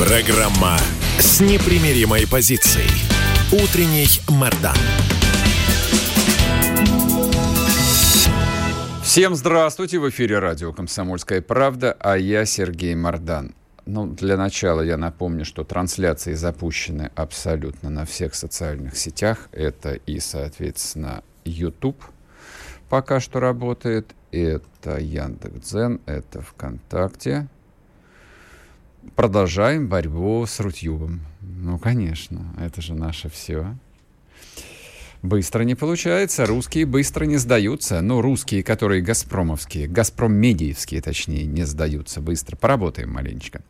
Программа с непримиримой позицией. Утренний Мордан. Всем здравствуйте! В эфире радио «Комсомольская правда», а я Сергей Мордан. Ну, для начала я напомню, что трансляции запущены абсолютно на всех социальных сетях. Это и, соответственно, YouTube пока что работает, это Яндекс.Дзен, это ВКонтакте. Продолжаем борьбу с Рутюбом. Ну, конечно, это же наше все. Быстро не получается, русские быстро не сдаются. Ну, русские, которые газпромовские, газпроммедиевские, точнее, не сдаются быстро. Поработаем маленечко.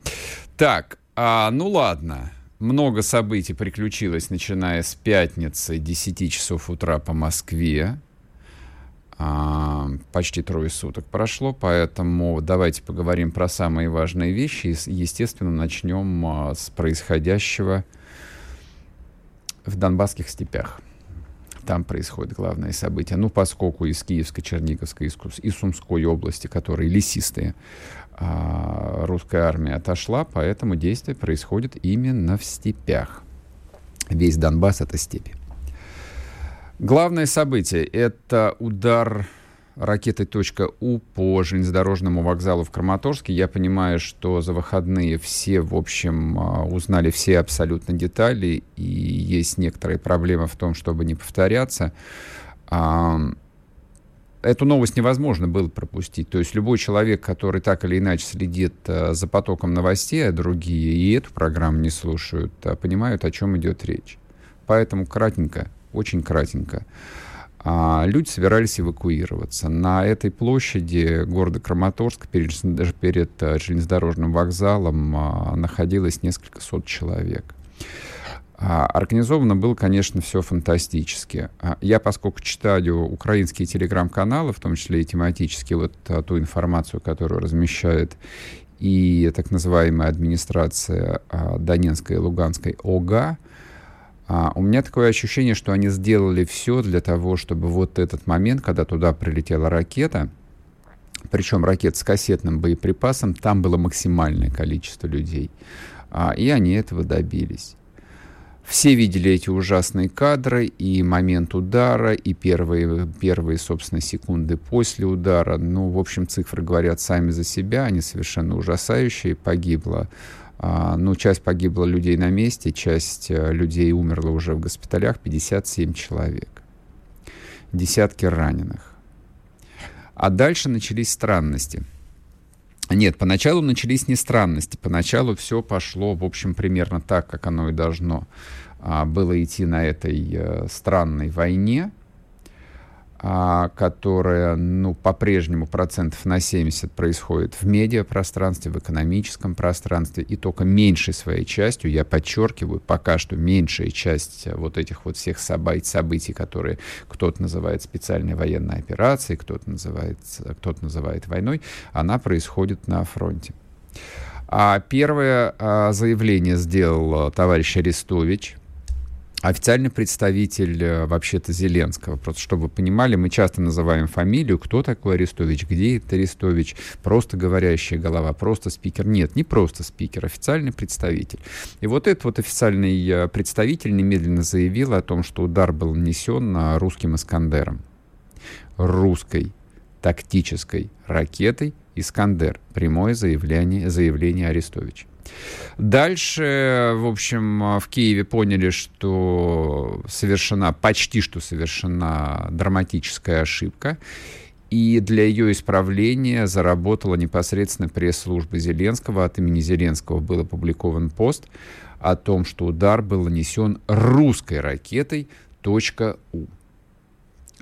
Так, а, ну ладно. Много событий приключилось, начиная с пятницы 10 часов утра по Москве. А, почти трое суток прошло, поэтому давайте поговорим про самые важные вещи. И, естественно, начнем а, с происходящего в Донбасских степях там происходит главное событие. Ну, поскольку из Киевской, Черниговской и Сумской области, которые лесистые, а, русская армия отошла, поэтому действие происходит именно в степях. Весь Донбасс — это степи. Главное событие — это удар ракетой «У» по железнодорожному вокзалу в Краматорске. Я понимаю, что за выходные все, в общем, а, узнали все абсолютно детали, и есть некоторые проблемы в том, чтобы не повторяться. Эту новость невозможно было пропустить. То есть любой человек, который так или иначе следит а, за потоком новостей, а другие и эту программу не слушают, а, понимают, о чем идет речь. Поэтому кратенько, очень кратенько а люди собирались эвакуироваться. На этой площади города Краматорск перед, даже перед э, железнодорожным вокзалом а, находилось несколько сот человек. А, организовано было, конечно, все фантастически. А, я, поскольку читаю украинские телеграм-каналы, в том числе и тематически вот а, ту информацию, которую размещает и так называемая администрация а, Донецкой и Луганской ОГА, а, у меня такое ощущение, что они сделали все для того, чтобы вот этот момент, когда туда прилетела ракета, причем ракет с кассетным боеприпасом, там было максимальное количество людей. А, и они этого добились. Все видели эти ужасные кадры, и момент удара, и первые, первые, собственно, секунды после удара. Ну, в общем, цифры говорят сами за себя, они совершенно ужасающие. Погибло ну, часть погибла людей на месте, часть э, людей умерла уже в госпиталях, 57 человек. Десятки раненых. А дальше начались странности. Нет, поначалу начались не странности. Поначалу все пошло, в общем, примерно так, как оно и должно а, было идти на этой э, странной войне а, которая ну, по-прежнему процентов на 70 происходит в медиапространстве, в экономическом пространстве, и только меньшей своей частью, я подчеркиваю, пока что меньшая часть вот этих вот всех событий, которые кто-то называет специальной военной операцией, кто-то называет, кто называет войной, она происходит на фронте. А первое а, заявление сделал а, товарищ Арестович, официальный представитель э, вообще-то Зеленского. Просто чтобы вы понимали, мы часто называем фамилию, кто такой Арестович, где это Арестович, просто говорящая голова, просто спикер. Нет, не просто спикер, официальный представитель. И вот этот вот официальный э, представитель немедленно заявил о том, что удар был нанесен русским «Искандером». Русской тактической ракетой «Искандер». Прямое заявление, заявление Арестовича. Дальше, в общем, в Киеве поняли, что совершена, почти что совершена драматическая ошибка. И для ее исправления заработала непосредственно пресс-служба Зеленского. От имени Зеленского был опубликован пост о том, что удар был нанесен русской ракетой .у.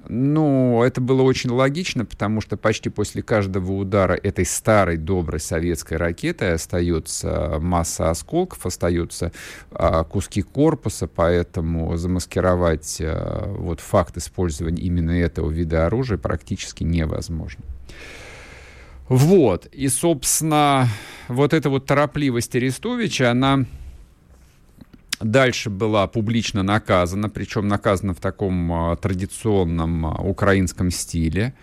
Ну, это было очень логично, потому что почти после каждого удара этой старой доброй советской ракеты остается масса осколков, остаются а, куски корпуса, поэтому замаскировать а, вот факт использования именно этого вида оружия практически невозможно. Вот, и, собственно, вот эта вот торопливость Арестовича, она дальше была публично наказана, причем наказана в таком а, традиционном а, украинском стиле.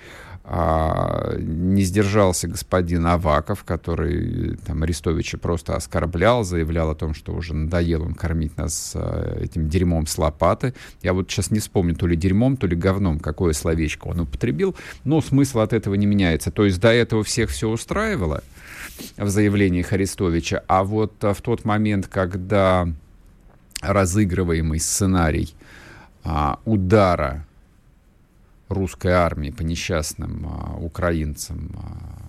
А, не сдержался господин Аваков, который там Арестовича просто оскорблял, заявлял о том, что уже надоел он кормить нас этим дерьмом с лопаты. Я вот сейчас не вспомню, то ли дерьмом, то ли говном, какое словечко он употребил, но смысл от этого не меняется. То есть до этого всех все устраивало в заявлениях Арестовича, а вот в тот момент, когда разыгрываемый сценарий а, удара русской армии по несчастным а, украинцам а,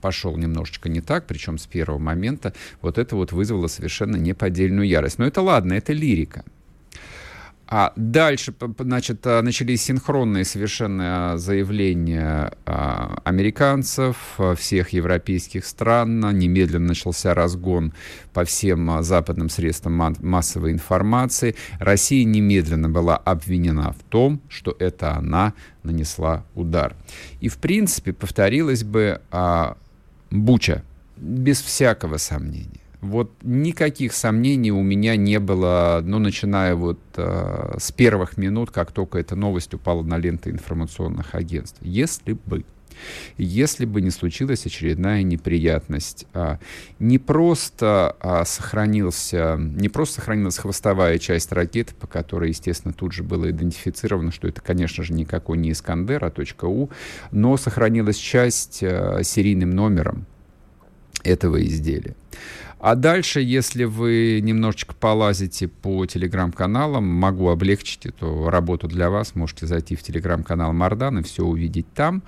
пошел немножечко не так, причем с первого момента, вот это вот вызвало совершенно неподдельную ярость. Но это ладно, это лирика. А дальше, значит, а, начались синхронные совершенно заявления а, американцев, а, всех европейских стран. Немедленно начался разгон по всем западным средствам массовой информации. Россия немедленно была обвинена в том, что это она нанесла удар. И, в принципе, повторилась бы Буча, без всякого сомнения. Вот никаких сомнений у меня не было, ну, начиная вот э, с первых минут, как только эта новость упала на ленты информационных агентств. Если бы если бы не случилась очередная неприятность. А, не просто а, сохранился, не просто сохранилась хвостовая часть ракеты, по которой, естественно, тут же было идентифицировано, что это, конечно же, никакой не Искандер, а точка У, но сохранилась часть а, серийным номером этого изделия. А дальше, если вы немножечко полазите по телеграм-каналам, могу облегчить эту работу для вас. Можете зайти в телеграм-канал Мардан и все увидеть там.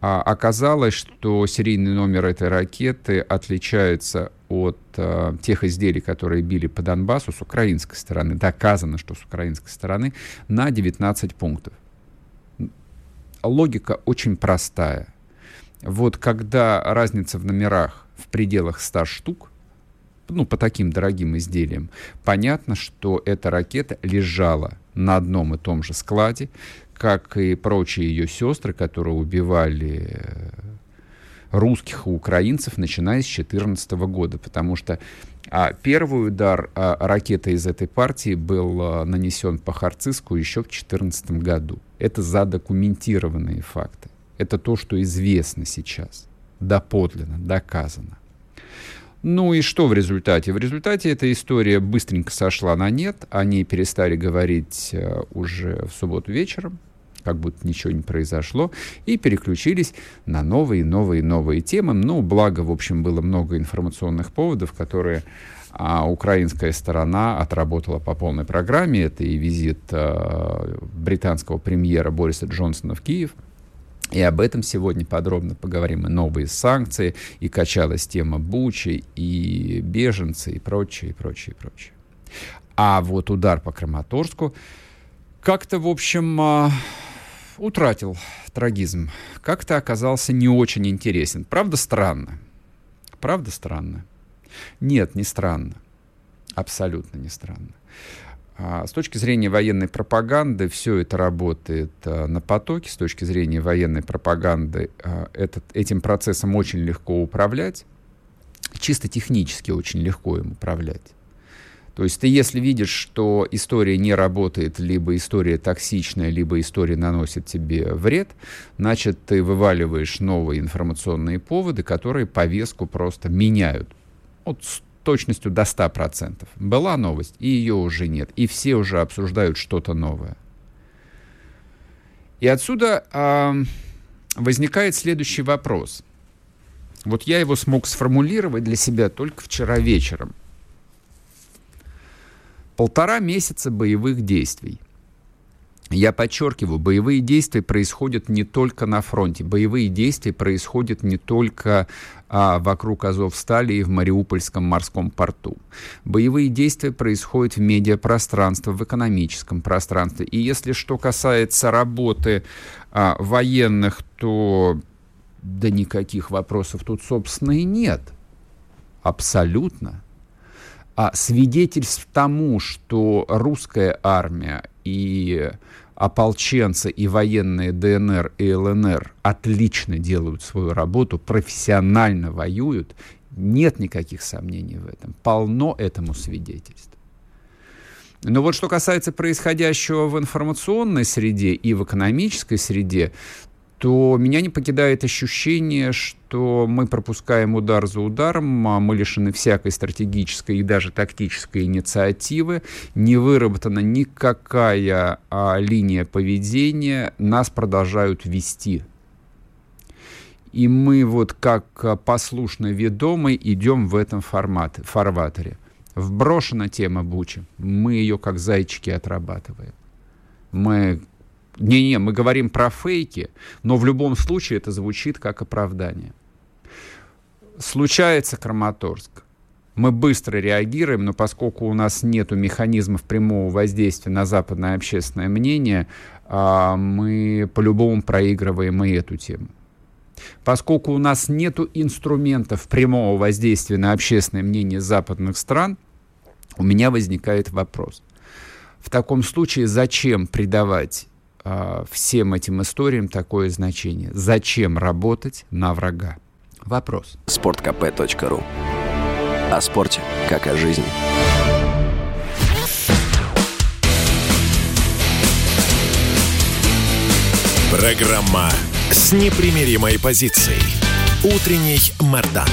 А оказалось, что серийный номер этой ракеты отличается от а, тех изделий, которые били по Донбассу с украинской стороны. Доказано, что с украинской стороны на 19 пунктов. Логика очень простая. Вот когда разница в номерах в пределах 100 штук, ну, по таким дорогим изделиям, понятно, что эта ракета лежала на одном и том же складе, как и прочие ее сестры, которые убивали э, русских и украинцев, начиная с 2014 года, потому что а, первый удар а, ракеты из этой партии был а, нанесен по Харциску еще в 2014 году. Это задокументированные факты. Это то, что известно сейчас, доподлинно, доказано. Ну и что в результате? В результате эта история быстренько сошла на нет. Они перестали говорить э, уже в субботу вечером, как будто ничего не произошло, и переключились на новые, новые, новые темы. Ну, благо, в общем, было много информационных поводов, которые а украинская сторона отработала по полной программе. Это и визит а, британского премьера Бориса Джонсона в Киев, и об этом сегодня подробно поговорим. И новые санкции, и качалась тема Бучи, и беженцы, и прочее, и прочее, и прочее. А вот удар по Краматорску как-то, в общем, а, утратил трагизм. Как-то оказался не очень интересен. Правда, странно. Правда, странно. Нет, не странно. Абсолютно не странно. А, с точки зрения военной пропаганды все это работает а, на потоке. С точки зрения военной пропаганды а, этот, этим процессом очень легко управлять. Чисто технически очень легко им управлять. То есть ты если видишь, что история не работает, либо история токсичная, либо история наносит тебе вред, значит ты вываливаешь новые информационные поводы, которые повестку просто меняют. Вот точностью до 100%. Была новость, и ее уже нет. И все уже обсуждают что-то новое. И отсюда э, возникает следующий вопрос. Вот я его смог сформулировать для себя только вчера вечером. Полтора месяца боевых действий. Я подчеркиваю, боевые действия происходят не только на фронте. Боевые действия происходят не только а, вокруг Азовстали и в Мариупольском морском порту. Боевые действия происходят в медиапространстве, в экономическом пространстве. И если что касается работы а, военных, то да никаких вопросов тут, собственно, и нет. Абсолютно. А свидетельств тому, что русская армия и ополченцы и военные ДНР и ЛНР отлично делают свою работу, профессионально воюют, нет никаких сомнений в этом. Полно этому свидетельств. Но вот что касается происходящего в информационной среде и в экономической среде, то меня не покидает ощущение, что мы пропускаем удар за ударом, а мы лишены всякой стратегической и даже тактической инициативы, не выработана никакая а, линия поведения, нас продолжают вести. И мы вот как послушно ведомы идем в этом формате, фарватере. Вброшена тема Бучи, мы ее как зайчики отрабатываем. Мы не-не, мы говорим про фейки, но в любом случае это звучит как оправдание. Случается Краматорск. Мы быстро реагируем, но поскольку у нас нет механизмов прямого воздействия на западное общественное мнение, а, мы по-любому проигрываем и эту тему. Поскольку у нас нет инструментов прямого воздействия на общественное мнение западных стран, у меня возникает вопрос. В таком случае зачем придавать э, всем этим историям такое значение. Зачем работать на врага? Вопрос. Спорткп.ру О спорте, как о жизни. Программа с непримиримой позицией. Утренний Мордан.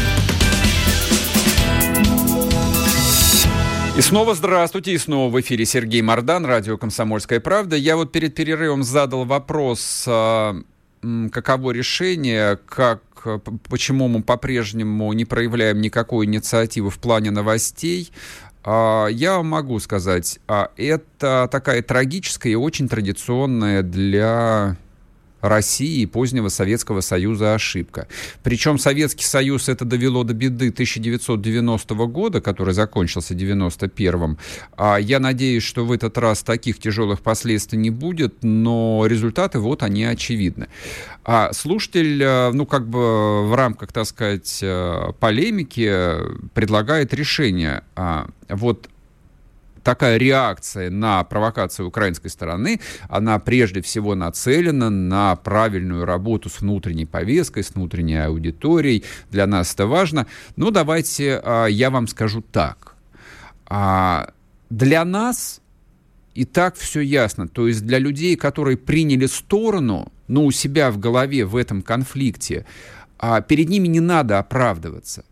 И снова здравствуйте, и снова в эфире Сергей Мордан, радио «Комсомольская правда». Я вот перед перерывом задал вопрос, а, каково решение, как, почему мы по-прежнему не проявляем никакой инициативы в плане новостей. А, я могу сказать, а, это такая трагическая и очень традиционная для России и позднего Советского Союза ошибка. Причем Советский Союз это довело до беды 1990 года, который закончился 91-м. А я надеюсь, что в этот раз таких тяжелых последствий не будет, но результаты вот они очевидны. А слушатель, э, ну как бы в рамках, так сказать, э, полемики предлагает решение. А, вот такая реакция на провокацию украинской стороны, она прежде всего нацелена на правильную работу с внутренней повесткой, с внутренней аудиторией. Для нас это важно. Ну, давайте а, я вам скажу так. А, для нас и так все ясно. То есть для людей, которые приняли сторону, ну, у себя в голове в этом конфликте, а, перед ними не надо оправдываться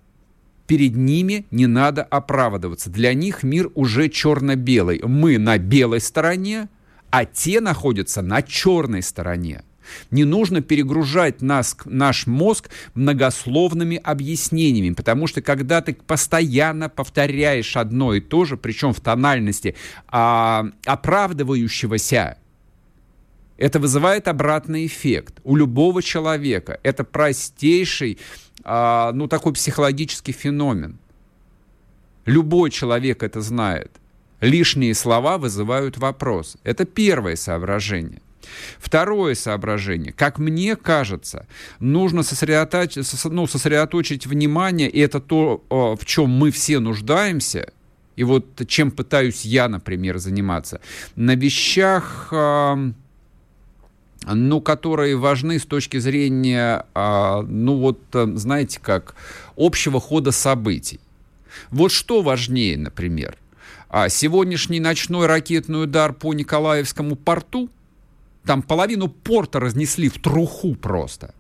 перед ними не надо оправдываться. Для них мир уже черно-белый. Мы на белой стороне, а те находятся на черной стороне. Не нужно перегружать нас, наш мозг многословными объяснениями, потому что когда ты постоянно повторяешь одно и то же, причем в тональности а, оправдывающегося, это вызывает обратный эффект у любого человека. Это простейший а, ну, такой психологический феномен. Любой человек это знает. Лишние слова вызывают вопрос. Это первое соображение. Второе соображение. Как мне кажется, нужно сосредоточить, ну, сосредоточить внимание, и это то, в чем мы все нуждаемся, и вот чем пытаюсь я, например, заниматься, на вещах ну, которые важны с точки зрения, а, ну вот, э, знаете, как общего хода событий. Вот что важнее, например, а сегодняшний ночной ракетный удар по Николаевскому порту, там половину порта разнесли в труху просто.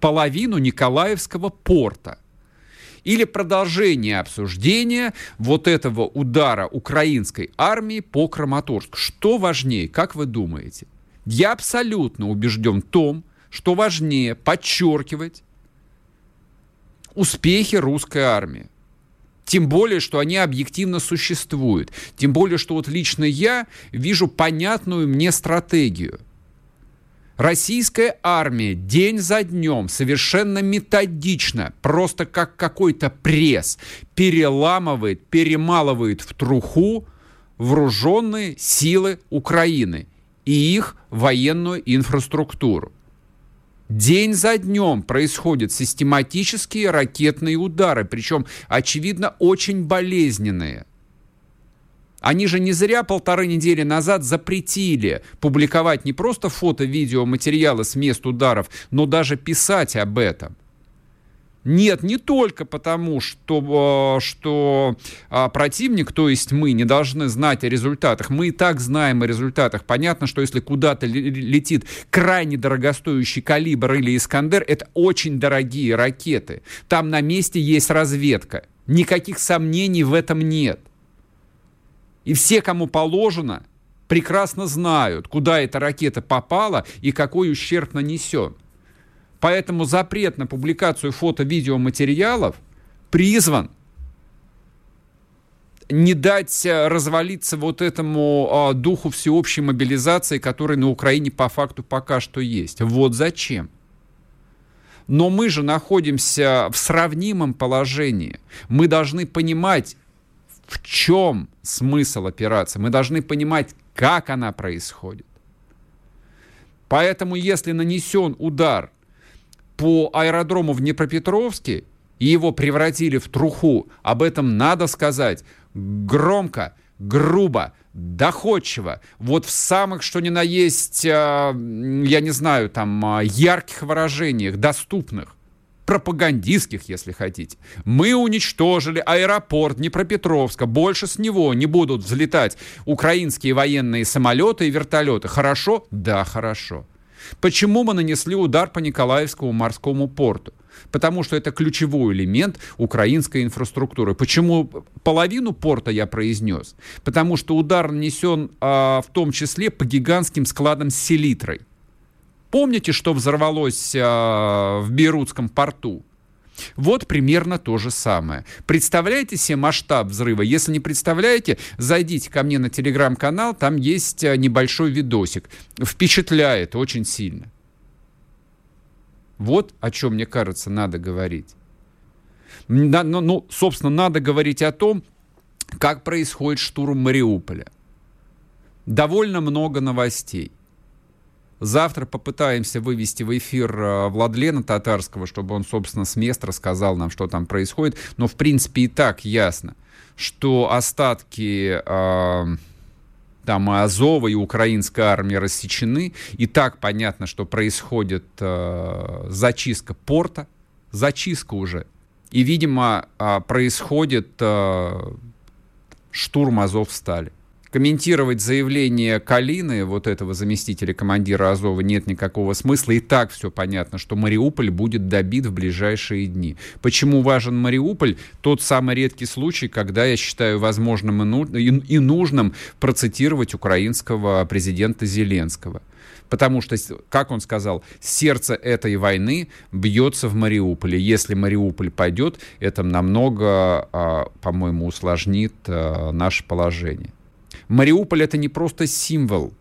Половину Николаевского порта. Или продолжение обсуждения вот этого удара украинской армии по Краматорску. Что важнее, как вы думаете? Я абсолютно убежден в том, что важнее подчеркивать успехи русской армии. Тем более, что они объективно существуют. Тем более, что вот лично я вижу понятную мне стратегию. Российская армия день за днем совершенно методично, просто как какой-то пресс, переламывает, перемалывает в труху вооруженные силы Украины и их военную инфраструктуру. День за днем происходят систематические ракетные удары, причем, очевидно, очень болезненные. Они же не зря полторы недели назад запретили публиковать не просто фото, видео, материалы с мест ударов, но даже писать об этом. Нет, не только потому, что, э, что а, противник, то есть мы, не должны знать о результатах. Мы и так знаем о результатах. Понятно, что если куда-то летит крайне дорогостоящий калибр или Искандер, это очень дорогие ракеты. Там на месте есть разведка. Никаких сомнений в этом нет. И все, кому положено, прекрасно знают, куда эта ракета попала и какой ущерб нанесен. Поэтому запрет на публикацию фото-видеоматериалов призван не дать э, развалиться вот этому а, духу всеобщей мобилизации, который на Украине по факту пока что есть. Вот зачем. Но мы же находимся в сравнимом положении. Мы должны понимать, в чем смысл операции. Мы должны понимать, как она происходит. Поэтому, если нанесен удар по аэродрому в Днепропетровске и его превратили в труху, об этом надо сказать громко, грубо, доходчиво, вот в самых, что ни на есть, а, я не знаю, там, а, ярких выражениях, доступных пропагандистских, если хотите. Мы уничтожили аэропорт Днепропетровска. Больше с него не будут взлетать украинские военные самолеты и вертолеты. Хорошо? Да, хорошо. Почему мы нанесли удар по Николаевскому морскому порту? Потому что это ключевой элемент украинской инфраструктуры. Почему половину порта я произнес? Потому что удар нанесен а, в том числе по гигантским складам с селитрой. Помните, что взорвалось а, в Бейрутском порту? Вот примерно то же самое. Представляете себе масштаб взрыва? Если не представляете, зайдите ко мне на телеграм-канал, там есть а, небольшой видосик. Впечатляет очень сильно. Вот о чем, мне кажется, надо говорить. Ну, ну, собственно, надо говорить о том, как происходит штурм Мариуполя. Довольно много новостей. Завтра попытаемся вывести в эфир э, Владлена Татарского, чтобы он, собственно, с места рассказал нам, что там происходит. Но, в принципе, и так ясно, что остатки э, там и Азова, и украинской армии рассечены. И так понятно, что происходит э, зачистка порта, зачистка уже. И, видимо, э, происходит э, штурм Азовстали комментировать заявление Калины, вот этого заместителя командира Азова, нет никакого смысла. И так все понятно, что Мариуполь будет добит в ближайшие дни. Почему важен Мариуполь? Тот самый редкий случай, когда я считаю возможным и нужным процитировать украинского президента Зеленского. Потому что, как он сказал, сердце этой войны бьется в Мариуполе. Если Мариуполь пойдет, это намного, а, по-моему, усложнит а, наше положение. Мариуполь это не просто символ.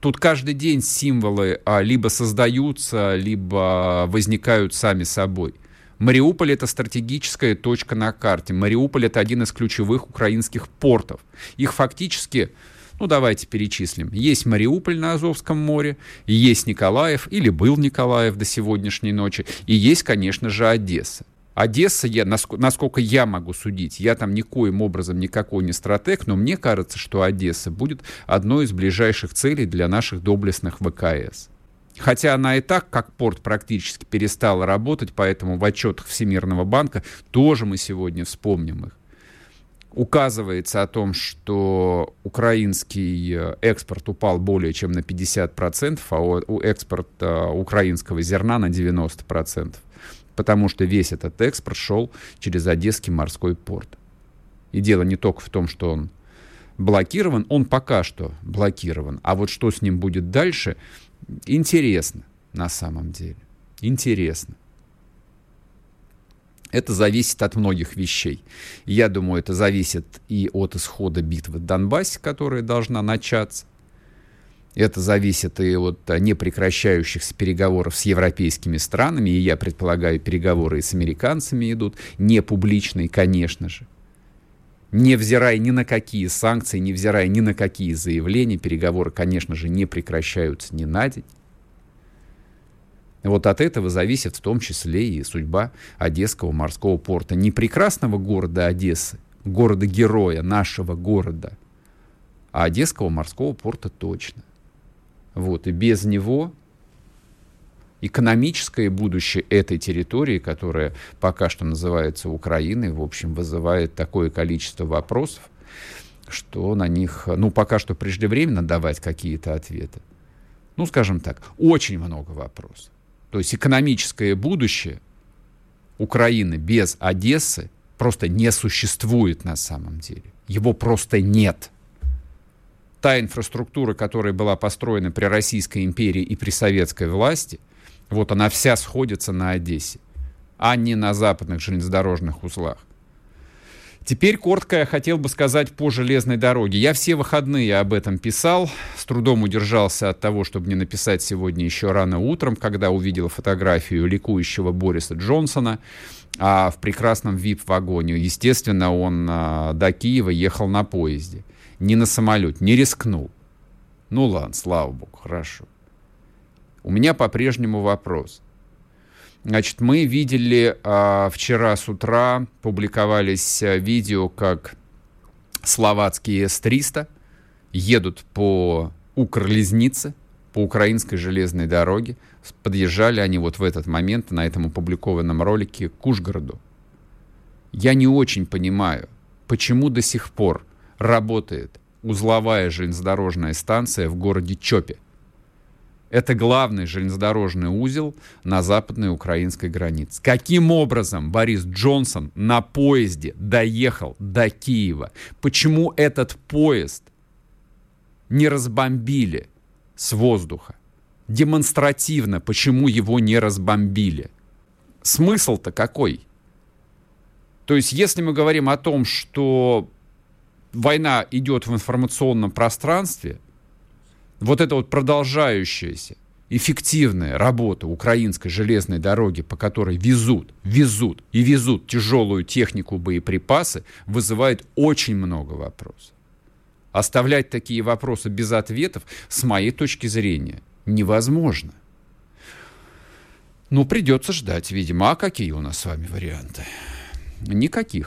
Тут каждый день символы а, либо создаются, либо возникают сами собой. Мариуполь это стратегическая точка на карте. Мариуполь это один из ключевых украинских портов. Их фактически, ну давайте перечислим. Есть Мариуполь на Азовском море, есть Николаев, или был Николаев до сегодняшней ночи, и есть, конечно же, Одесса. Одесса, я, насколько я могу судить, я там никоим образом никакой не стратег, но мне кажется, что Одесса будет одной из ближайших целей для наших доблестных ВКС. Хотя она и так, как порт, практически перестала работать, поэтому в отчетах Всемирного банка тоже мы сегодня вспомним их. Указывается о том, что украинский э, экспорт упал более чем на 50%, а экспорт э, украинского зерна на 90% потому что весь этот экспорт шел через Одесский морской порт. И дело не только в том, что он блокирован, он пока что блокирован. А вот что с ним будет дальше, интересно на самом деле. Интересно. Это зависит от многих вещей. Я думаю, это зависит и от исхода битвы в Донбассе, которая должна начаться. Это зависит и от непрекращающихся переговоров с европейскими странами, и я предполагаю, переговоры и с американцами идут, не публичные, конечно же. Невзирая ни на какие санкции, невзирая ни на какие заявления, переговоры, конечно же, не прекращаются ни на день. Вот от этого зависит в том числе и судьба Одесского морского порта. Не прекрасного города Одессы, города-героя нашего города, а Одесского морского порта точно. Вот, и без него экономическое будущее этой территории, которая пока что называется Украиной, в общем, вызывает такое количество вопросов, что на них, ну, пока что преждевременно давать какие-то ответы. Ну, скажем так, очень много вопросов. То есть экономическое будущее Украины без Одессы просто не существует на самом деле. Его просто нет. Та инфраструктура, которая была построена при Российской империи и при советской власти, вот она вся сходится на Одессе, а не на западных железнодорожных узлах. Теперь коротко я хотел бы сказать по железной дороге. Я все выходные об этом писал, с трудом удержался от того, чтобы не написать сегодня еще рано утром, когда увидел фотографию ликующего Бориса Джонсона а в прекрасном VIP-вагоне. Естественно, он а, до Киева ехал на поезде, не на самолете, не рискнул. Ну ладно, слава богу, хорошо. У меня по-прежнему вопрос. Значит, мы видели а, вчера с утра, публиковались а, видео, как словацкие С-300 едут по Укрлезнице, по украинской железной дороге. Подъезжали они вот в этот момент на этом опубликованном ролике к Ужгороду. Я не очень понимаю, почему до сих пор работает узловая железнодорожная станция в городе Чопе. Это главный железнодорожный узел на западной украинской границе. Каким образом Борис Джонсон на поезде доехал до Киева? Почему этот поезд не разбомбили с воздуха? Демонстративно, почему его не разбомбили? Смысл-то какой? То есть, если мы говорим о том, что война идет в информационном пространстве, вот эта вот продолжающаяся эффективная работа украинской железной дороги, по которой везут, везут и везут тяжелую технику, боеприпасы, вызывает очень много вопросов. Оставлять такие вопросы без ответов, с моей точки зрения, невозможно. Ну, придется ждать, видимо. А какие у нас с вами варианты? Никаких.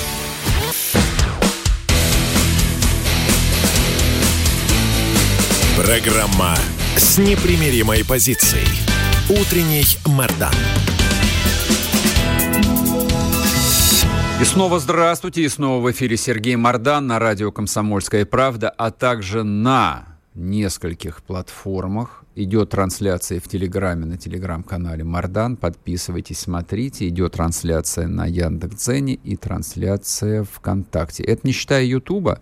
Программа с непримиримой позицией. Утренний Мордан. И снова здравствуйте, и снова в эфире Сергей Мордан на радио «Комсомольская правда», а также на нескольких платформах. Идет трансляция в Телеграме, на Телеграм-канале Мардан. Подписывайтесь, смотрите. Идет трансляция на Яндекс.Дзене и трансляция ВКонтакте. Это не считая Ютуба.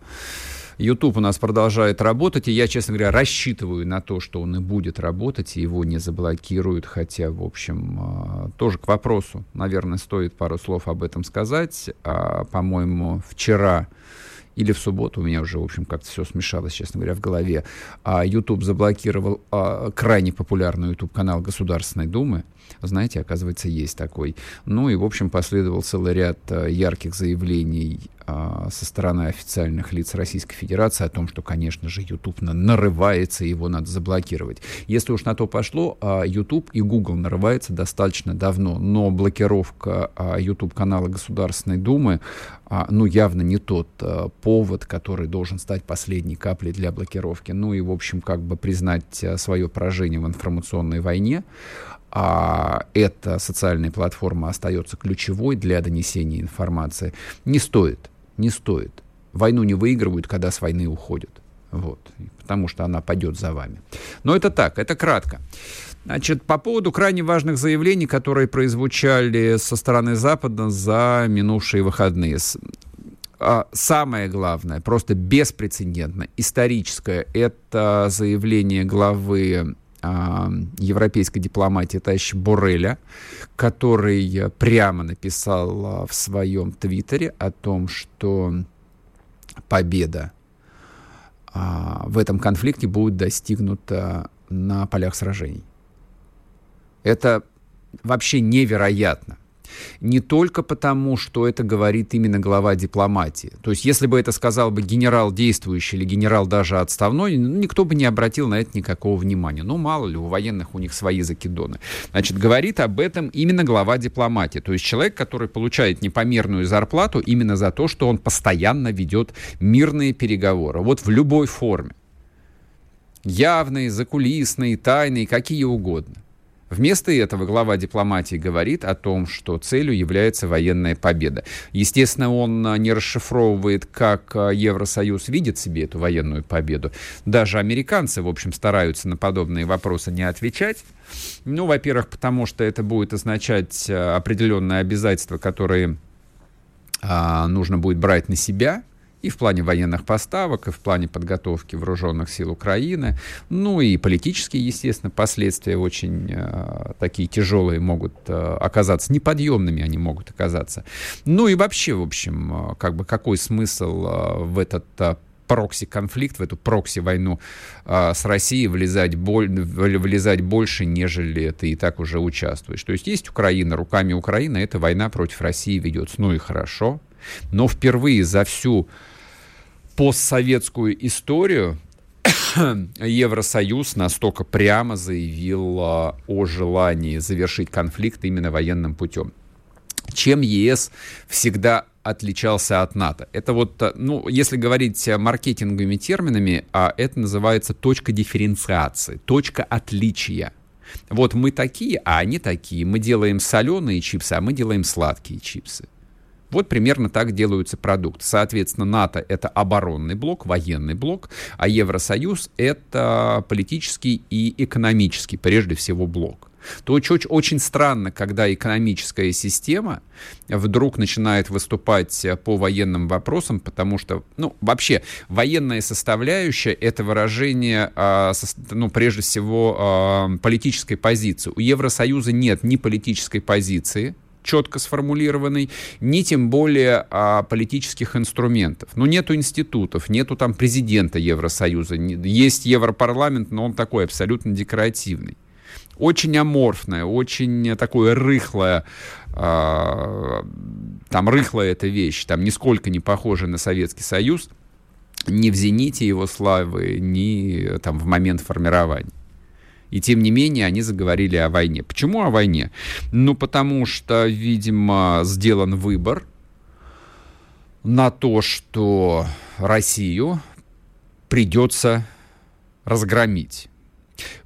YouTube у нас продолжает работать, и я, честно говоря, рассчитываю на то, что он и будет работать, и его не заблокируют, хотя, в общем, а, тоже к вопросу, наверное, стоит пару слов об этом сказать. А, по-моему, вчера или в субботу, у меня уже, в общем, как-то все смешалось, честно говоря, в голове, а YouTube заблокировал а, крайне популярный YouTube-канал Государственной Думы. Знаете, оказывается, есть такой. Ну и, в общем, последовал целый ряд а, ярких заявлений а, со стороны официальных лиц Российской Федерации о том, что, конечно же, YouTube нарывается, его надо заблокировать. Если уж на то пошло, а, YouTube и Google нарывается достаточно давно, но блокировка а, YouTube-канала Государственной Думы, ну, явно не тот повод, который должен стать последней каплей для блокировки. Ну и, в общем, как бы признать свое поражение в информационной войне а эта социальная платформа остается ключевой для донесения информации, не стоит не стоит Войну не выигрывают, когда с войны уходят. Вот, потому что она пойдет за вами. Но это так, это кратко. Значит, по поводу крайне важных заявлений, которые прозвучали со стороны Запада за минувшие выходные. А, самое главное, просто беспрецедентно, историческое, это заявление главы европейской дипломатии товарища Бореля, который прямо написал а, в своем твиттере о том, что победа в этом конфликте будет достигнута на полях сражений. Это вообще невероятно. Не только потому, что это говорит именно глава дипломатии. То есть, если бы это сказал бы генерал действующий или генерал даже отставной, никто бы не обратил на это никакого внимания. Ну, мало ли, у военных у них свои закидоны. Значит, говорит об этом именно глава дипломатии. То есть, человек, который получает непомерную зарплату именно за то, что он постоянно ведет мирные переговоры. Вот в любой форме. Явные, закулисные, тайные, какие угодно. Вместо этого глава дипломатии говорит о том, что целью является военная победа. Естественно, он а, не расшифровывает, как а, Евросоюз видит себе эту военную победу. Даже американцы, в общем, стараются на подобные вопросы не отвечать. Ну, во-первых, потому что это будет означать а, определенные обязательства, которые нужно будет брать на себя и в плане военных поставок, и в плане подготовки вооруженных сил Украины. Ну и политические, естественно, последствия очень э, такие тяжелые могут э, оказаться, неподъемными они могут оказаться. Ну и вообще, в общем, э, как бы какой смысл э, в этот э, прокси-конфликт, в эту прокси-войну э, с Россией влезать, боль, влезать больше, нежели ты и так уже участвуешь. То есть есть Украина, руками Украины эта война против России ведется. Ну и хорошо. Но впервые за всю постсоветскую историю Евросоюз настолько прямо заявил а, о желании завершить конфликт именно военным путем. Чем ЕС всегда отличался от НАТО. Это вот, а, ну, если говорить маркетинговыми терминами, а это называется точка дифференциации, точка отличия. Вот мы такие, а они такие. Мы делаем соленые чипсы, а мы делаем сладкие чипсы. Вот примерно так делаются продукты. Соответственно, НАТО — это оборонный блок, военный блок, а Евросоюз — это политический и экономический, прежде всего, блок то очень, очень странно, когда экономическая система вдруг начинает выступать по военным вопросам, потому что, ну, вообще, военная составляющая — это выражение, а, ну, прежде всего, а, политической позиции. У Евросоюза нет ни политической позиции, четко сформулированный, ни тем более а, политических инструментов. Ну, нету институтов, нету там президента Евросоюза, есть Европарламент, но он такой абсолютно декоративный. Очень аморфное, очень такое рыхлое, а, там рыхлая эта вещь, там нисколько не похожа на Советский Союз, ни в зените его славы, ни там в момент формирования. И тем не менее они заговорили о войне. Почему о войне? Ну, потому что, видимо, сделан выбор на то, что Россию придется разгромить.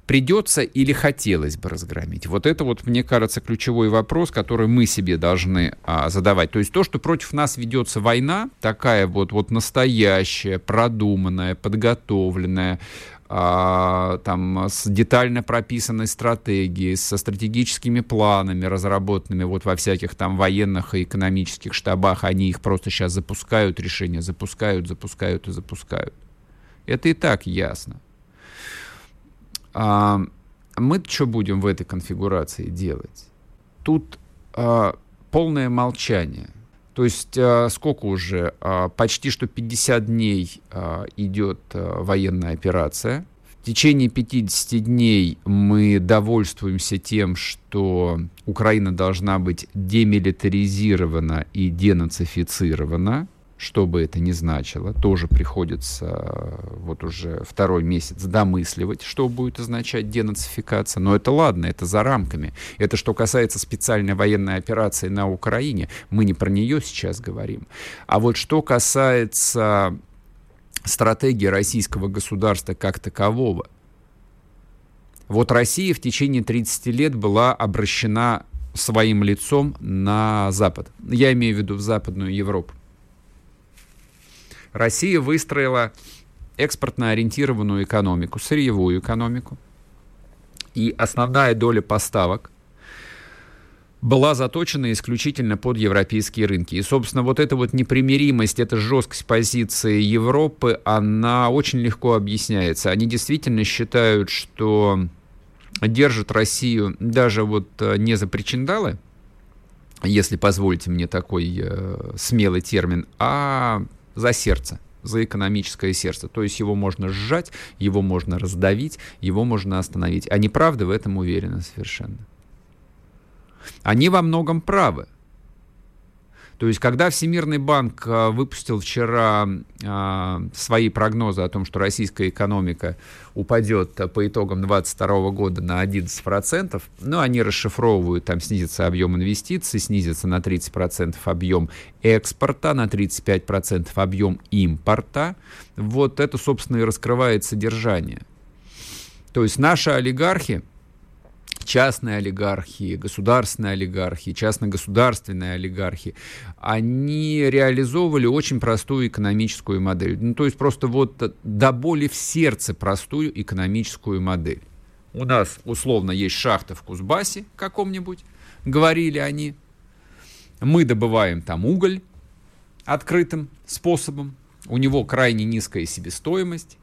Придется или хотелось бы разгромить? Вот это вот, мне кажется, ключевой вопрос, который мы себе должны а, задавать. То есть то, что против нас ведется война, такая вот, вот настоящая, продуманная, подготовленная, там, с детально прописанной стратегией, со стратегическими планами, разработанными вот во всяких там военных и экономических штабах, они их просто сейчас запускают, решения запускают, запускают и запускают. Это и так ясно. А, мы что будем в этой конфигурации делать? Тут а, полное молчание. То есть а, сколько уже? А, почти что 50 дней а, идет военная операция. В течение 50 дней мы довольствуемся тем, что Украина должна быть демилитаризирована и денацифицирована что бы это ни значило, тоже приходится э, вот уже второй месяц домысливать, что будет означать денацификация. Но это ладно, это за рамками. Это что касается специальной военной операции на Украине, мы не про нее сейчас говорим. А вот что касается стратегии российского государства как такового, вот Россия в течение 30 лет была обращена своим лицом на Запад. Я имею в виду в Западную Европу. Россия выстроила экспортно ориентированную экономику, сырьевую экономику. И основная доля поставок была заточена исключительно под европейские рынки. И, собственно, вот эта вот непримиримость, эта жесткость позиции Европы, она очень легко объясняется. Они действительно считают, что держат Россию даже вот э, не за причиндалы, если позволите мне такой э, смелый термин, а за сердце за экономическое сердце. То есть его можно сжать, его можно раздавить, его можно остановить. Они правда в этом уверены совершенно. Они во многом правы. То есть, когда Всемирный банк а, выпустил вчера а, свои прогнозы о том, что российская экономика упадет по итогам 2022 года на 11%, ну, они расшифровывают, там снизится объем инвестиций, снизится на 30% объем экспорта, на 35% объем импорта. Вот это, собственно, и раскрывает содержание. То есть наши олигархи, частные олигархи, государственные олигархи, частно-государственные олигархи, они реализовывали очень простую экономическую модель. Ну, то есть просто вот до боли в сердце простую экономическую модель. У нас условно есть шахта в Кузбассе каком-нибудь, говорили они. Мы добываем там уголь открытым способом. У него крайне низкая себестоимость.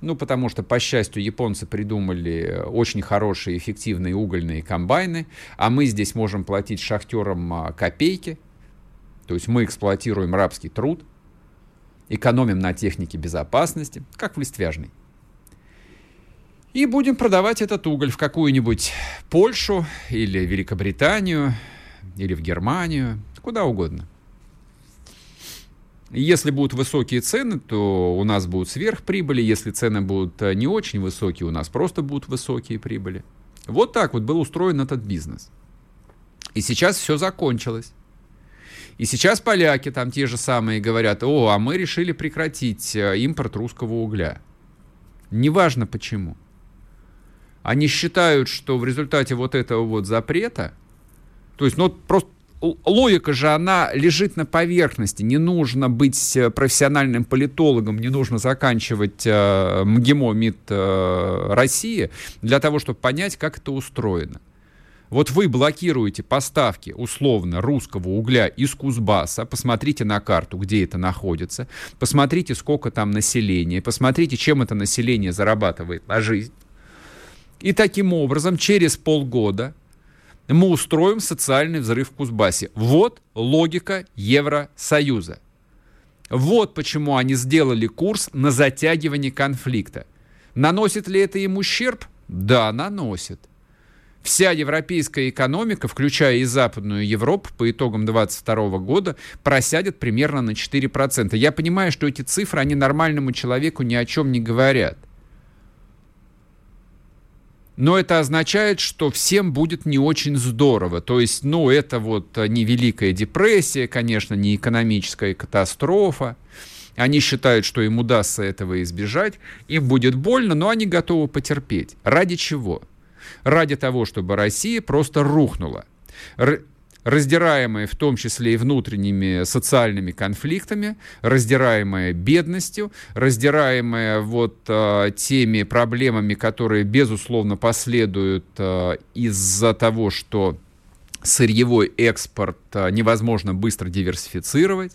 Ну, потому что, по счастью, японцы придумали очень хорошие, эффективные угольные комбайны, а мы здесь можем платить шахтерам а, копейки, то есть мы эксплуатируем рабский труд, экономим на технике безопасности, как в Листвяжной. И будем продавать этот уголь в какую-нибудь Польшу или Великобританию, или в Германию, куда угодно – если будут высокие цены, то у нас будут сверхприбыли. Если цены будут э, не очень высокие, у нас просто будут высокие прибыли. Вот так вот был устроен этот бизнес. И сейчас все закончилось. И сейчас поляки там те же самые говорят, о, а мы решили прекратить э, импорт русского угля. Неважно почему. Они считают, что в результате вот этого вот запрета, то есть, ну, просто логика же, она лежит на поверхности. Не нужно быть э, профессиональным политологом, не нужно заканчивать э, МГИМО МИД э, России для того, чтобы понять, как это устроено. Вот вы блокируете поставки, условно, русского угля из Кузбасса, посмотрите на карту, где это находится, посмотрите, сколько там населения, посмотрите, чем это население зарабатывает на жизнь. И таким образом, через полгода мы устроим социальный взрыв в Кузбассе. Вот логика Евросоюза. Вот почему они сделали курс на затягивание конфликта. Наносит ли это им ущерб? Да, наносит. Вся европейская экономика, включая и Западную Европу, по итогам 2022 года просядет примерно на 4%. Я понимаю, что эти цифры, они нормальному человеку ни о чем не говорят но это означает, что всем будет не очень здорово. То есть, ну, это вот не Великая депрессия, конечно, не экономическая катастрофа. Они считают, что им удастся этого избежать. Им будет больно, но они готовы потерпеть. Ради чего? Ради того, чтобы Россия просто рухнула раздираемая в том числе и внутренними социальными конфликтами, раздираемая бедностью, раздираемая вот э, теми проблемами, которые, безусловно, последуют э, из-за того, что сырьевой экспорт э, невозможно быстро диверсифицировать,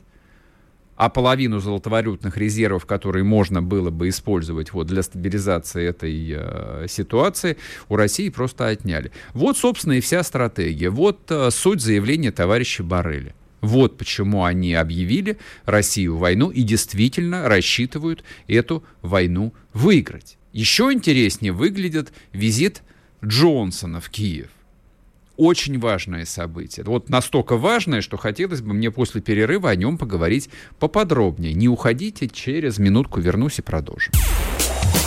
а половину золотовалютных резервов, которые можно было бы использовать вот для стабилизации этой э, ситуации, у России просто отняли. Вот, собственно, и вся стратегия. Вот э, суть заявления товарища Барреля. Вот почему они объявили Россию войну и действительно рассчитывают эту войну выиграть. Еще интереснее выглядит визит Джонсона в Киев очень важное событие. Вот настолько важное, что хотелось бы мне после перерыва о нем поговорить поподробнее. Не уходите, через минутку вернусь и продолжим.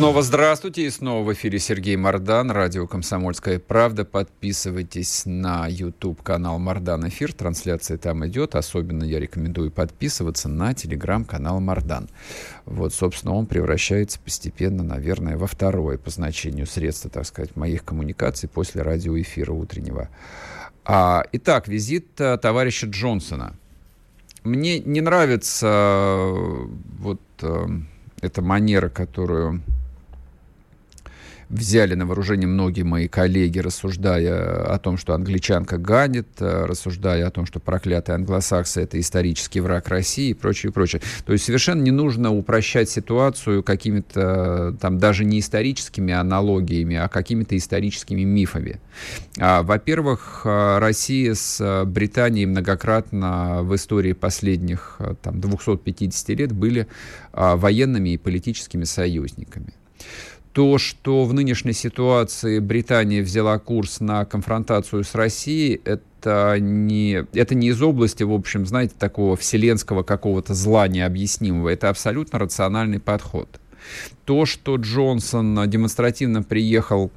Снова здравствуйте, и снова в эфире Сергей Мордан, радио «Комсомольская правда». Подписывайтесь на YouTube-канал Мордан Эфир, трансляция там идет. Особенно я рекомендую подписываться на телеграм-канал Мордан. Вот, собственно, он превращается постепенно, наверное, во второе по значению средства, так сказать, моих коммуникаций после радиоэфира утреннего. А, итак, визит а, товарища Джонсона. Мне не нравится а, вот а, эта манера, которую взяли на вооружение многие мои коллеги, рассуждая о том, что англичанка ганит, э, рассуждая о том, что проклятые англосаксы — это исторический враг России и прочее, и прочее. То есть совершенно не нужно упрощать ситуацию какими-то там даже не историческими аналогиями, а какими-то историческими мифами. А, во-первых, э, Россия с Британией многократно в истории последних э, там, 250 лет были а, военными и политическими союзниками то, что в нынешней ситуации Британия взяла курс на конфронтацию с Россией, это не, это не из области, в общем, знаете, такого вселенского какого-то зла необъяснимого. Это абсолютно рациональный подход. То, что Джонсон демонстративно приехал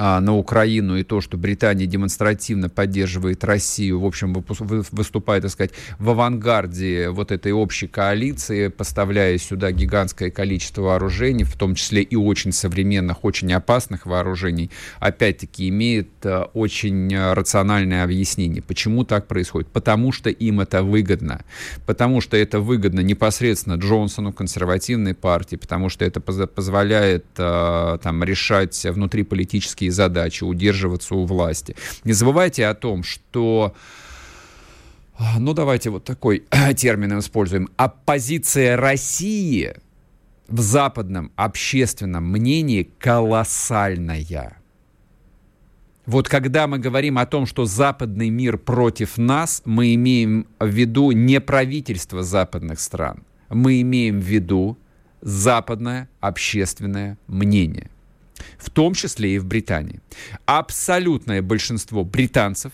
а, на Украину и то, что Британия демонстративно поддерживает Россию, в общем, выступает, так сказать, в авангарде вот этой общей коалиции, поставляя сюда гигантское количество вооружений, в том числе и очень современных, очень опасных вооружений, опять-таки имеет а, очень рациональное объяснение. Почему так происходит? Потому что им это выгодно. Потому что это выгодно непосредственно Джонсону, консервативной партии, потому что это позволяет а, там решать внутриполитические политические задачи, удерживаться у власти. Не забывайте о том, что ну давайте вот такой термин используем. Оппозиция России в западном общественном мнении колоссальная. Вот когда мы говорим о том, что западный мир против нас, мы имеем в виду не правительство западных стран, мы имеем в виду западное общественное мнение в том числе и в Британии. Абсолютное большинство британцев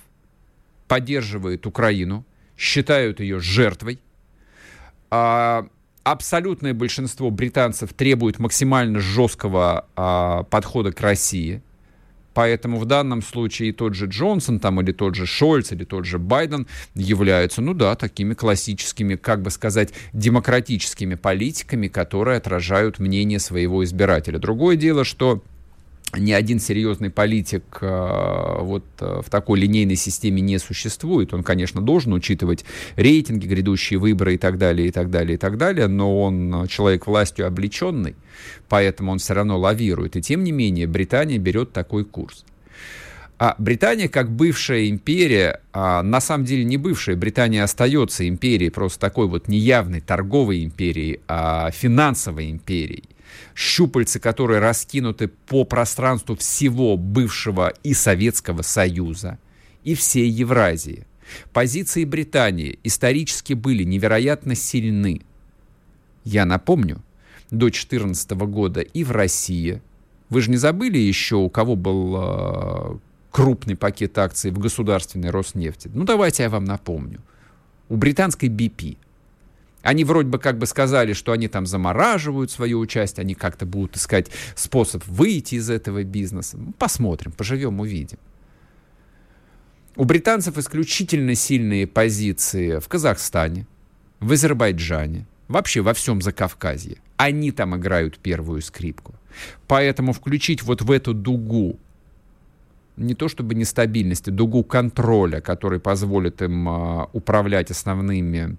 поддерживает Украину, считают ее жертвой. А, абсолютное большинство британцев требует максимально жесткого а, подхода к России. Поэтому в данном случае и тот же Джонсон, там, или тот же Шольц, или тот же Байден являются, ну да, такими классическими, как бы сказать, демократическими политиками, которые отражают мнение своего избирателя. Другое дело, что ни один серьезный политик э, вот э, в такой линейной системе не существует. Он, конечно, должен учитывать рейтинги, грядущие выборы и так далее, и так далее, и так далее, но он человек властью облеченный, поэтому он все равно лавирует. И тем не менее Британия берет такой курс. А Британия, как бывшая империя, а на самом деле не бывшая, Британия остается империей, просто такой вот неявной торговой империей, а финансовой империей щупальцы, которые раскинуты по пространству всего бывшего и Советского Союза, и всей Евразии. Позиции Британии исторически были невероятно сильны. Я напомню, до 2014 года и в России. Вы же не забыли еще, у кого был э, крупный пакет акций в государственной Роснефти? Ну, давайте я вам напомню. У британской BP – они вроде бы как бы сказали, что они там замораживают свое участие, они как-то будут искать способ выйти из этого бизнеса. Ну, посмотрим, поживем, увидим. У британцев исключительно сильные позиции в Казахстане, в Азербайджане, вообще во всем Закавказье. Они там играют первую скрипку. Поэтому включить вот в эту дугу не то чтобы нестабильности, дугу контроля, который позволит им а, управлять основными а,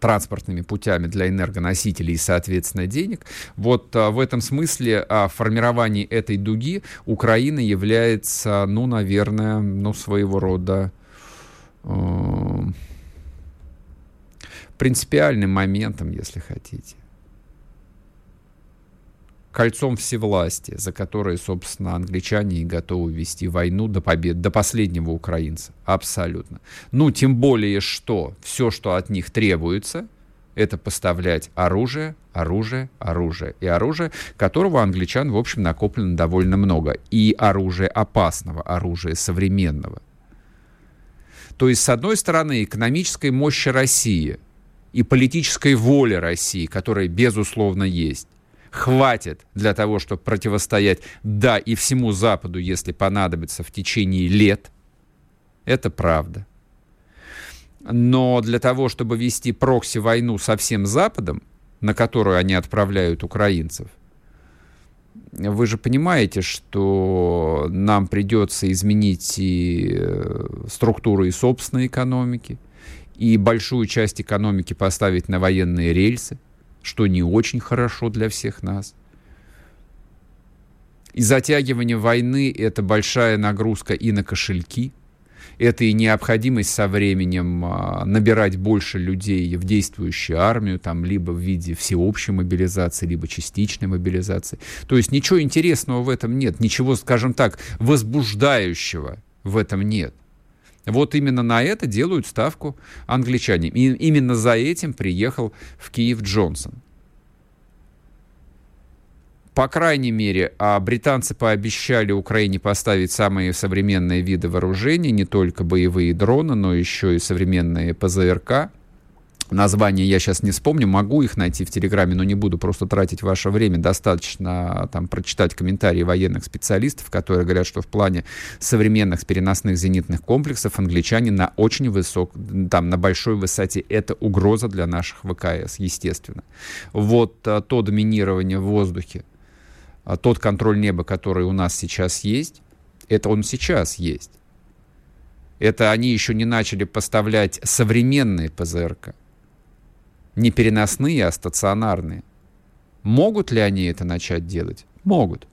транспортными путями для энергоносителей и, соответственно, денег. Вот а, в этом смысле а, формирование этой дуги Украина является, ну, наверное, ну, своего рода принципиальным моментом, если хотите кольцом всевластия, за которое, собственно, англичане и готовы вести войну до побед, до последнего украинца. Абсолютно. Ну, тем более, что все, что от них требуется, это поставлять оружие, оружие, оружие. И оружие, которого англичан, в общем, накоплено довольно много. И оружие опасного, оружие современного. То есть, с одной стороны, экономической мощи России и политической воли России, которая, безусловно, есть, хватит для того, чтобы противостоять, да, и всему Западу, если понадобится, в течение лет. Это правда. Но для того, чтобы вести прокси-войну со всем Западом, на которую они отправляют украинцев, вы же понимаете, что нам придется изменить и э, структуру и собственной экономики, и большую часть экономики поставить на военные рельсы, что не очень хорошо для всех нас. И затягивание войны – это большая нагрузка и на кошельки – это и необходимость со временем а, набирать больше людей в действующую армию, там, либо в виде всеобщей мобилизации, либо частичной мобилизации. То есть ничего интересного в этом нет, ничего, скажем так, возбуждающего в этом нет. Вот именно на это делают ставку англичане. И именно за этим приехал в Киев Джонсон. По крайней мере, а британцы пообещали Украине поставить самые современные виды вооружений, не только боевые дроны, но еще и современные ПЗРК. Названия я сейчас не вспомню, могу их найти в Телеграме, но не буду просто тратить ваше время. Достаточно там прочитать комментарии военных специалистов, которые говорят, что в плане современных переносных зенитных комплексов англичане на очень высок, там на большой высоте. Это угроза для наших ВКС, естественно. Вот а, то доминирование в воздухе, а тот контроль неба, который у нас сейчас есть, это он сейчас есть. Это они еще не начали поставлять современные ПЗРК. Не переносные, а стационарные. Могут ли они это начать делать? Могут.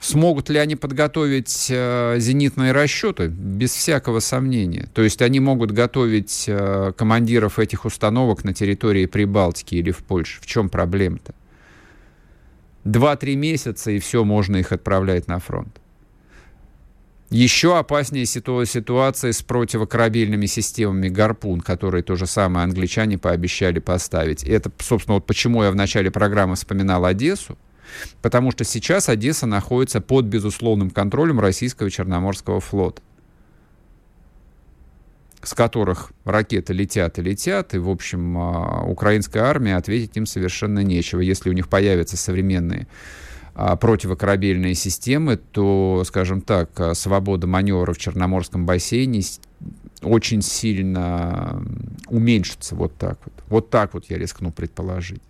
Смогут ли они подготовить э, зенитные расчеты? Без всякого сомнения. То есть они могут готовить э, командиров этих установок на территории Прибалтики или в Польше. В чем проблема-то? 2-3 месяца, и все, можно их отправлять на фронт. Еще опаснее ситуация с противокорабельными системами «Гарпун», которые то же самое англичане пообещали поставить. И это, собственно, вот почему я в начале программы вспоминал Одессу, потому что сейчас Одесса находится под безусловным контролем российского Черноморского флота с которых ракеты летят и летят, и, в общем, а, украинская армия ответить им совершенно нечего. Если у них появятся современные противокорабельные системы, то, скажем так, а, свобода маневра в Черноморском бассейне очень сильно уменьшится вот так вот. Вот так вот я рискну предположить.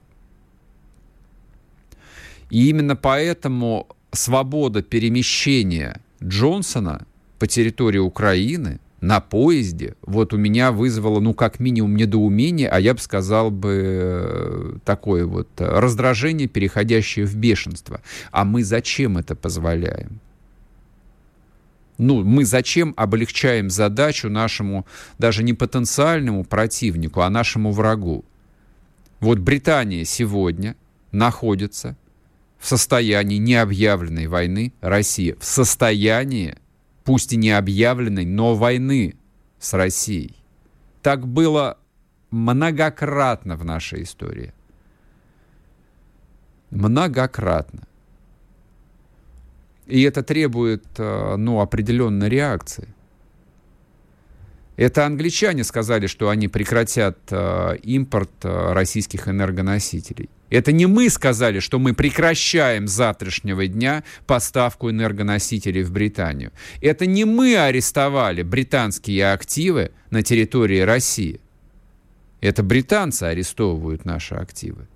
И именно поэтому свобода перемещения Джонсона по территории Украины – на поезде, вот у меня вызвало, ну, как минимум, недоумение, а я бы сказал бы э, такое вот раздражение, переходящее в бешенство. А мы зачем это позволяем? Ну, мы зачем облегчаем задачу нашему даже не потенциальному противнику, а нашему врагу? Вот Британия сегодня находится в состоянии необъявленной войны, Россия в состоянии пусть и не объявленной, но войны с Россией. Так было многократно в нашей истории. Многократно. И это требует э, ну, определенной реакции. Это англичане сказали, что они прекратят э, импорт э, российских энергоносителей. Это не мы сказали, что мы прекращаем с завтрашнего дня поставку энергоносителей в Британию. Это не мы арестовали британские активы на территории России. Это британцы арестовывают наши активы.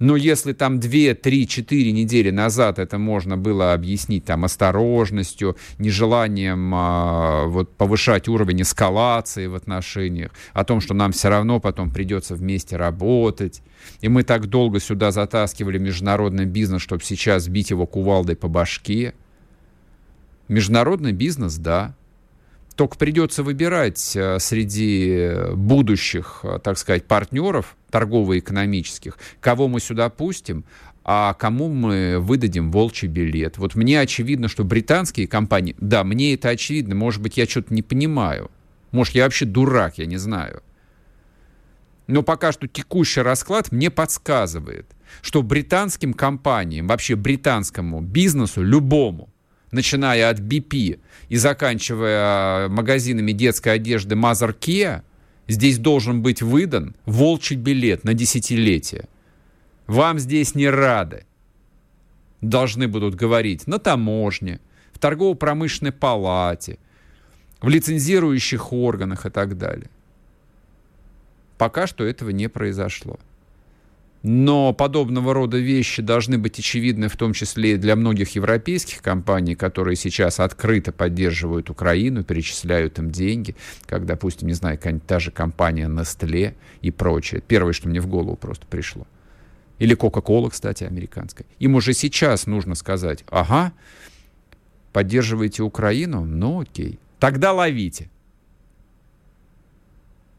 Но если там 2, 3, 4 недели назад это можно было объяснить там осторожностью, нежеланием а, вот, повышать уровень эскалации в отношениях, о том, что нам все равно потом придется вместе работать, и мы так долго сюда затаскивали международный бизнес, чтобы сейчас бить его кувалдой по башке. Международный бизнес, да, только придется выбирать э, среди будущих, э, так сказать, партнеров торгово-экономических, кого мы сюда пустим, а кому мы выдадим волчий билет. Вот мне очевидно, что британские компании, да, мне это очевидно, может быть, я что-то не понимаю, может, я вообще дурак, я не знаю. Но пока что текущий расклад мне подсказывает, что британским компаниям, вообще британскому бизнесу, любому, начиная от BP и заканчивая магазинами детской одежды Care, здесь должен быть выдан волчий билет на десятилетие. Вам здесь не рады. Должны будут говорить на таможне, в торгово-промышленной палате, в лицензирующих органах и так далее. Пока что этого не произошло. Но подобного рода вещи должны быть очевидны в том числе и для многих европейских компаний, которые сейчас открыто поддерживают Украину, перечисляют им деньги, как, допустим, не знаю, та же компания Nestle и прочее. Первое, что мне в голову просто пришло. Или Coca-Cola, кстати, американская. Им уже сейчас нужно сказать, ага, поддерживаете Украину? Ну окей. Тогда ловите.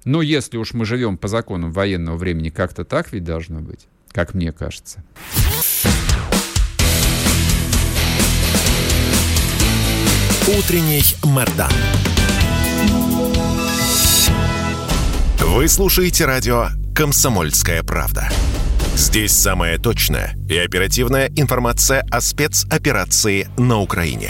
Но если уж мы живем по законам военного времени, как-то так ведь должно быть, как мне кажется. Утренний Мордан. Вы слушаете радио «Комсомольская правда». Здесь самая точная и оперативная информация о спецоперации на Украине.